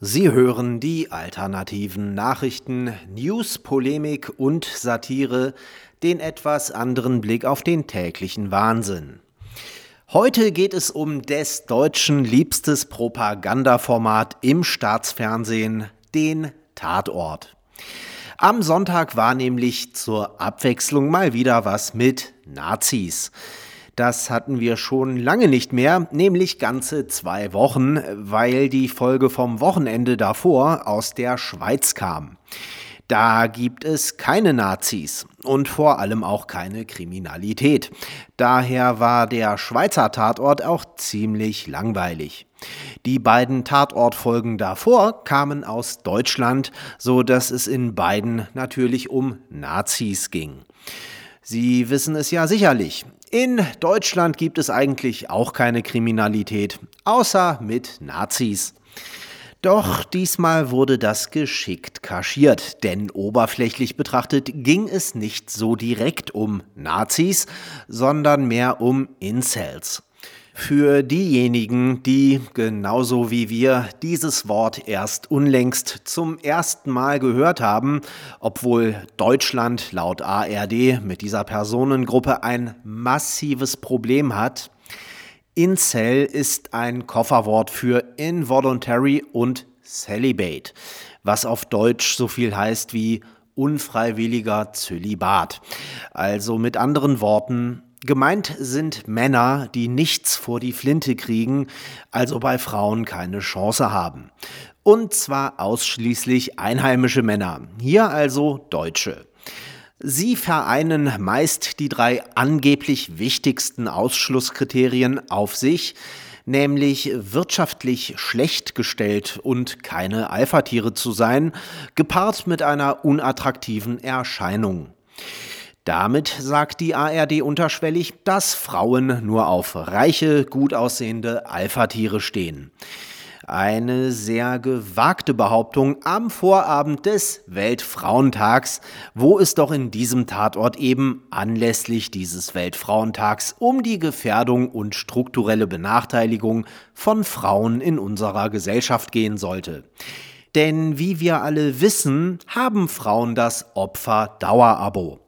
Sie hören die alternativen Nachrichten, News, Polemik und Satire, den etwas anderen Blick auf den täglichen Wahnsinn. Heute geht es um des Deutschen liebstes Propagandaformat im Staatsfernsehen, den Tatort. Am Sonntag war nämlich zur Abwechslung mal wieder was mit Nazis. Das hatten wir schon lange nicht mehr, nämlich ganze zwei Wochen, weil die Folge vom Wochenende davor aus der Schweiz kam. Da gibt es keine Nazis und vor allem auch keine Kriminalität. Daher war der Schweizer Tatort auch ziemlich langweilig. Die beiden Tatortfolgen davor kamen aus Deutschland, so dass es in beiden natürlich um Nazis ging. Sie wissen es ja sicherlich. In Deutschland gibt es eigentlich auch keine Kriminalität, außer mit Nazis. Doch diesmal wurde das geschickt kaschiert, denn oberflächlich betrachtet ging es nicht so direkt um Nazis, sondern mehr um Incels. Für diejenigen, die genauso wie wir dieses Wort erst unlängst zum ersten Mal gehört haben, obwohl Deutschland laut ARD mit dieser Personengruppe ein massives Problem hat, Incel ist ein Kofferwort für involuntary und celibate, was auf Deutsch so viel heißt wie unfreiwilliger Zölibat. Also mit anderen Worten, Gemeint sind Männer, die nichts vor die Flinte kriegen, also bei Frauen keine Chance haben. Und zwar ausschließlich einheimische Männer, hier also Deutsche. Sie vereinen meist die drei angeblich wichtigsten Ausschlusskriterien auf sich, nämlich wirtschaftlich schlecht gestellt und keine Alphatiere zu sein, gepaart mit einer unattraktiven Erscheinung. Damit sagt die ARD unterschwellig, dass Frauen nur auf reiche, gut aussehende Alpha-Tiere stehen. Eine sehr gewagte Behauptung am Vorabend des Weltfrauentags, wo es doch in diesem Tatort eben anlässlich dieses Weltfrauentags um die Gefährdung und strukturelle Benachteiligung von Frauen in unserer Gesellschaft gehen sollte. Denn wie wir alle wissen, haben Frauen das Opfer-Dauerabo.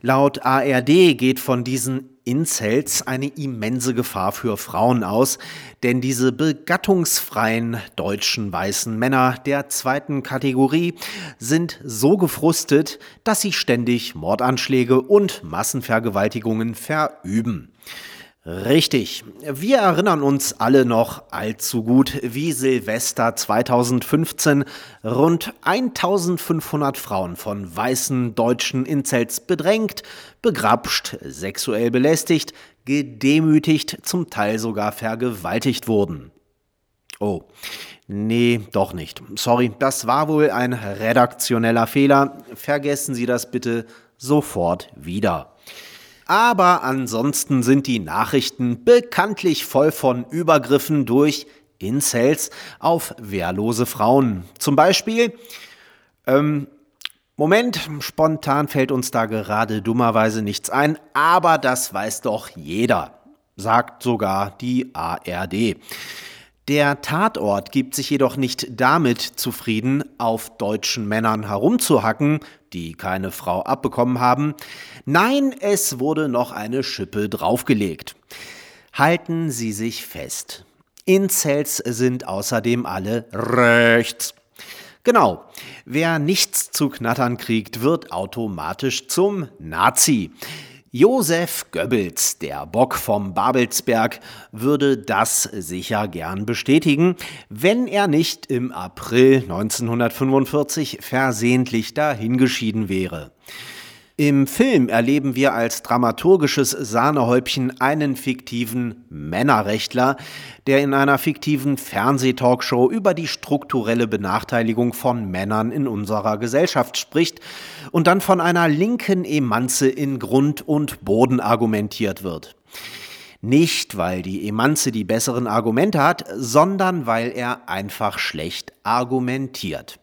Laut ARD geht von diesen Incels eine immense Gefahr für Frauen aus, denn diese begattungsfreien deutschen weißen Männer der zweiten Kategorie sind so gefrustet, dass sie ständig Mordanschläge und Massenvergewaltigungen verüben. Richtig. Wir erinnern uns alle noch allzu gut, wie Silvester 2015 rund 1500 Frauen von weißen deutschen Incels bedrängt, begrapscht, sexuell belästigt, gedemütigt, zum Teil sogar vergewaltigt wurden. Oh, nee, doch nicht. Sorry, das war wohl ein redaktioneller Fehler. Vergessen Sie das bitte sofort wieder. Aber ansonsten sind die Nachrichten bekanntlich voll von Übergriffen durch Incels auf wehrlose Frauen. Zum Beispiel, ähm, Moment, spontan fällt uns da gerade dummerweise nichts ein, aber das weiß doch jeder, sagt sogar die ARD. Der Tatort gibt sich jedoch nicht damit zufrieden, auf deutschen Männern herumzuhacken, die keine Frau abbekommen haben. Nein, es wurde noch eine Schippe draufgelegt. Halten Sie sich fest. Incels sind außerdem alle rechts. Genau, wer nichts zu knattern kriegt, wird automatisch zum Nazi. Josef Goebbels, der Bock vom Babelsberg, würde das sicher gern bestätigen, wenn er nicht im April 1945 versehentlich dahingeschieden wäre. Im Film erleben wir als dramaturgisches Sahnehäubchen einen fiktiven Männerrechtler, der in einer fiktiven Fernsehtalkshow über die strukturelle Benachteiligung von Männern in unserer Gesellschaft spricht und dann von einer linken Emanze in Grund und Boden argumentiert wird. Nicht, weil die Emanze die besseren Argumente hat, sondern weil er einfach schlecht argumentiert.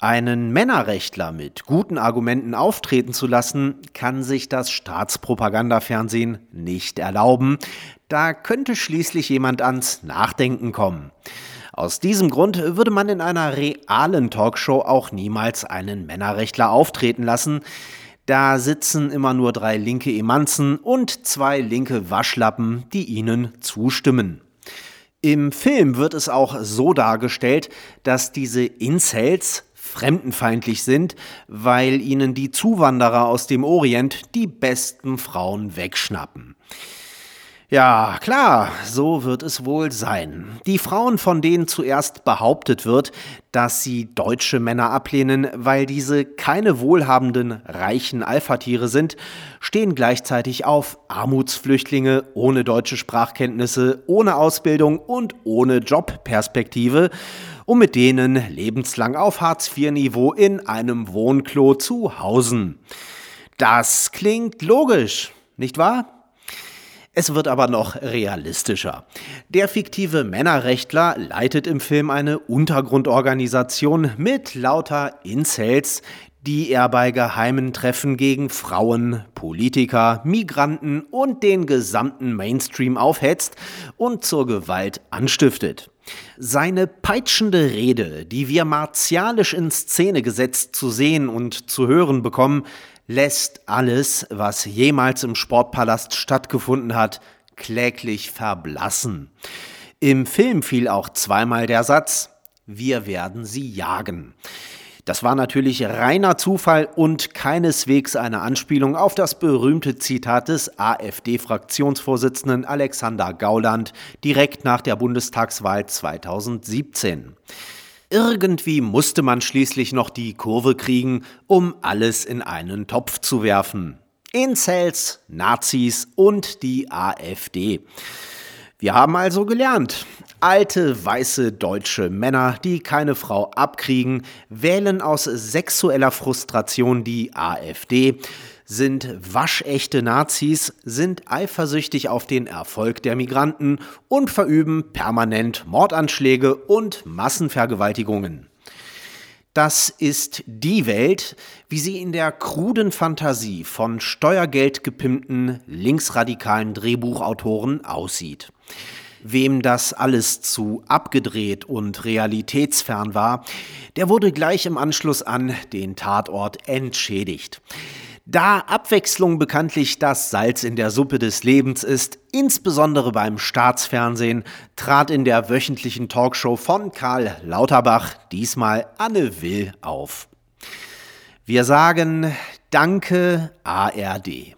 Einen Männerrechtler mit guten Argumenten auftreten zu lassen, kann sich das Staatspropagandafernsehen nicht erlauben. Da könnte schließlich jemand ans Nachdenken kommen. Aus diesem Grund würde man in einer realen Talkshow auch niemals einen Männerrechtler auftreten lassen. Da sitzen immer nur drei linke Emanzen und zwei linke Waschlappen, die ihnen zustimmen. Im Film wird es auch so dargestellt, dass diese Incels fremdenfeindlich sind, weil ihnen die Zuwanderer aus dem Orient die besten Frauen wegschnappen. Ja, klar, so wird es wohl sein. Die Frauen, von denen zuerst behauptet wird, dass sie deutsche Männer ablehnen, weil diese keine wohlhabenden, reichen Alphatiere sind, stehen gleichzeitig auf Armutsflüchtlinge ohne deutsche Sprachkenntnisse, ohne Ausbildung und ohne Jobperspektive, um mit denen lebenslang auf Hartz-IV-Niveau in einem Wohnklo zu hausen. Das klingt logisch, nicht wahr? Es wird aber noch realistischer. Der fiktive Männerrechtler leitet im Film eine Untergrundorganisation mit lauter Incels, die er bei geheimen Treffen gegen Frauen, Politiker, Migranten und den gesamten Mainstream aufhetzt und zur Gewalt anstiftet. Seine peitschende Rede, die wir martialisch in Szene gesetzt zu sehen und zu hören bekommen, lässt alles, was jemals im Sportpalast stattgefunden hat, kläglich verblassen. Im Film fiel auch zweimal der Satz, wir werden sie jagen. Das war natürlich reiner Zufall und keineswegs eine Anspielung auf das berühmte Zitat des AfD-Fraktionsvorsitzenden Alexander Gauland direkt nach der Bundestagswahl 2017. Irgendwie musste man schließlich noch die Kurve kriegen, um alles in einen Topf zu werfen. Incels, Nazis und die AfD. Wir haben also gelernt. Alte, weiße deutsche Männer, die keine Frau abkriegen, wählen aus sexueller Frustration die AfD sind waschechte Nazis, sind eifersüchtig auf den Erfolg der Migranten und verüben permanent Mordanschläge und Massenvergewaltigungen. Das ist die Welt, wie sie in der kruden Fantasie von steuergeldgepimpten linksradikalen Drehbuchautoren aussieht. Wem das alles zu abgedreht und realitätsfern war, der wurde gleich im Anschluss an den Tatort entschädigt. Da Abwechslung bekanntlich das Salz in der Suppe des Lebens ist, insbesondere beim Staatsfernsehen, trat in der wöchentlichen Talkshow von Karl Lauterbach diesmal Anne Will auf. Wir sagen Danke ARD.